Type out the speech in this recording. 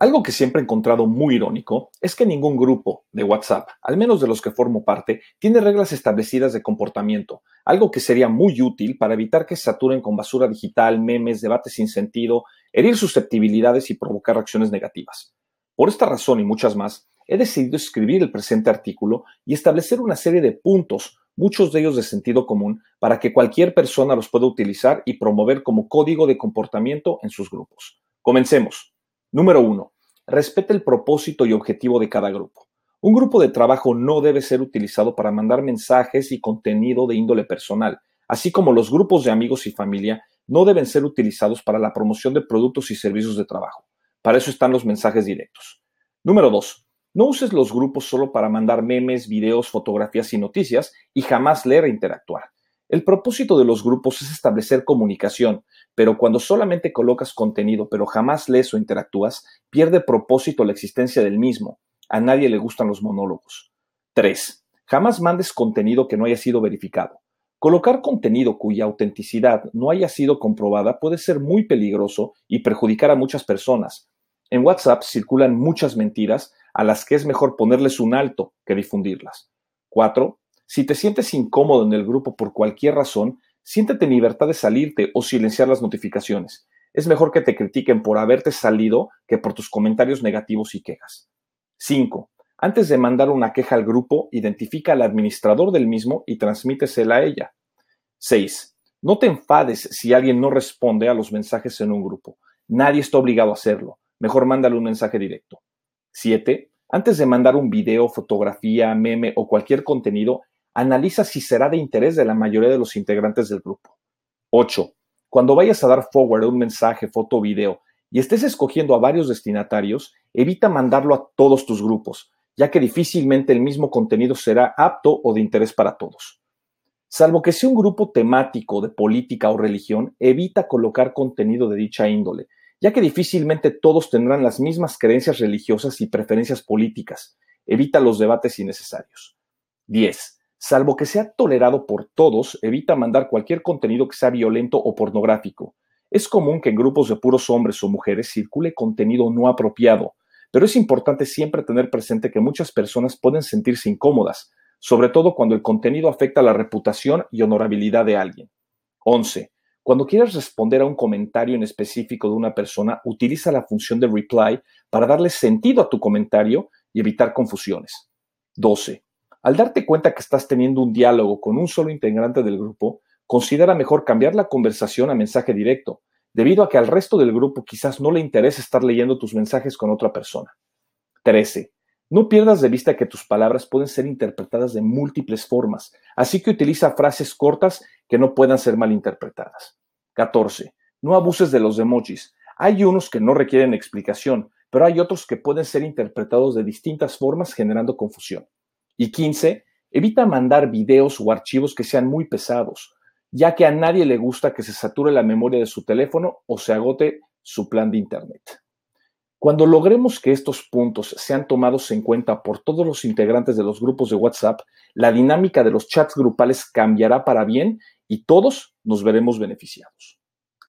Algo que siempre he encontrado muy irónico es que ningún grupo de WhatsApp, al menos de los que formo parte, tiene reglas establecidas de comportamiento, algo que sería muy útil para evitar que se saturen con basura digital, memes, debates sin sentido, herir susceptibilidades y provocar reacciones negativas. Por esta razón y muchas más, he decidido escribir el presente artículo y establecer una serie de puntos, muchos de ellos de sentido común, para que cualquier persona los pueda utilizar y promover como código de comportamiento en sus grupos. Comencemos. Número 1. Respete el propósito y objetivo de cada grupo. Un grupo de trabajo no debe ser utilizado para mandar mensajes y contenido de índole personal, así como los grupos de amigos y familia no deben ser utilizados para la promoción de productos y servicios de trabajo. Para eso están los mensajes directos. Número 2. No uses los grupos solo para mandar memes, videos, fotografías y noticias y jamás leer e interactuar. El propósito de los grupos es establecer comunicación, pero cuando solamente colocas contenido pero jamás lees o interactúas, pierde propósito la existencia del mismo. A nadie le gustan los monólogos. 3. Jamás mandes contenido que no haya sido verificado. Colocar contenido cuya autenticidad no haya sido comprobada puede ser muy peligroso y perjudicar a muchas personas. En WhatsApp circulan muchas mentiras a las que es mejor ponerles un alto que difundirlas. 4. Si te sientes incómodo en el grupo por cualquier razón, siéntete en libertad de salirte o silenciar las notificaciones. Es mejor que te critiquen por haberte salido que por tus comentarios negativos y quejas. 5. Antes de mandar una queja al grupo, identifica al administrador del mismo y transmítesela a ella. 6. No te enfades si alguien no responde a los mensajes en un grupo. Nadie está obligado a hacerlo. Mejor mándale un mensaje directo. 7. Antes de mandar un video, fotografía, meme o cualquier contenido, analiza si será de interés de la mayoría de los integrantes del grupo. 8. Cuando vayas a dar forward un mensaje, foto o video y estés escogiendo a varios destinatarios, evita mandarlo a todos tus grupos, ya que difícilmente el mismo contenido será apto o de interés para todos. Salvo que sea un grupo temático de política o religión, evita colocar contenido de dicha índole, ya que difícilmente todos tendrán las mismas creencias religiosas y preferencias políticas. Evita los debates innecesarios. 10. Salvo que sea tolerado por todos, evita mandar cualquier contenido que sea violento o pornográfico. Es común que en grupos de puros hombres o mujeres circule contenido no apropiado, pero es importante siempre tener presente que muchas personas pueden sentirse incómodas, sobre todo cuando el contenido afecta la reputación y honorabilidad de alguien. 11. Cuando quieras responder a un comentario en específico de una persona, utiliza la función de reply para darle sentido a tu comentario y evitar confusiones. 12. Al darte cuenta que estás teniendo un diálogo con un solo integrante del grupo, considera mejor cambiar la conversación a mensaje directo, debido a que al resto del grupo quizás no le interese estar leyendo tus mensajes con otra persona. 13. No pierdas de vista que tus palabras pueden ser interpretadas de múltiples formas, así que utiliza frases cortas que no puedan ser malinterpretadas. 14. No abuses de los emojis. Hay unos que no requieren explicación, pero hay otros que pueden ser interpretados de distintas formas generando confusión. Y 15, evita mandar videos o archivos que sean muy pesados, ya que a nadie le gusta que se sature la memoria de su teléfono o se agote su plan de Internet. Cuando logremos que estos puntos sean tomados en cuenta por todos los integrantes de los grupos de WhatsApp, la dinámica de los chats grupales cambiará para bien y todos nos veremos beneficiados.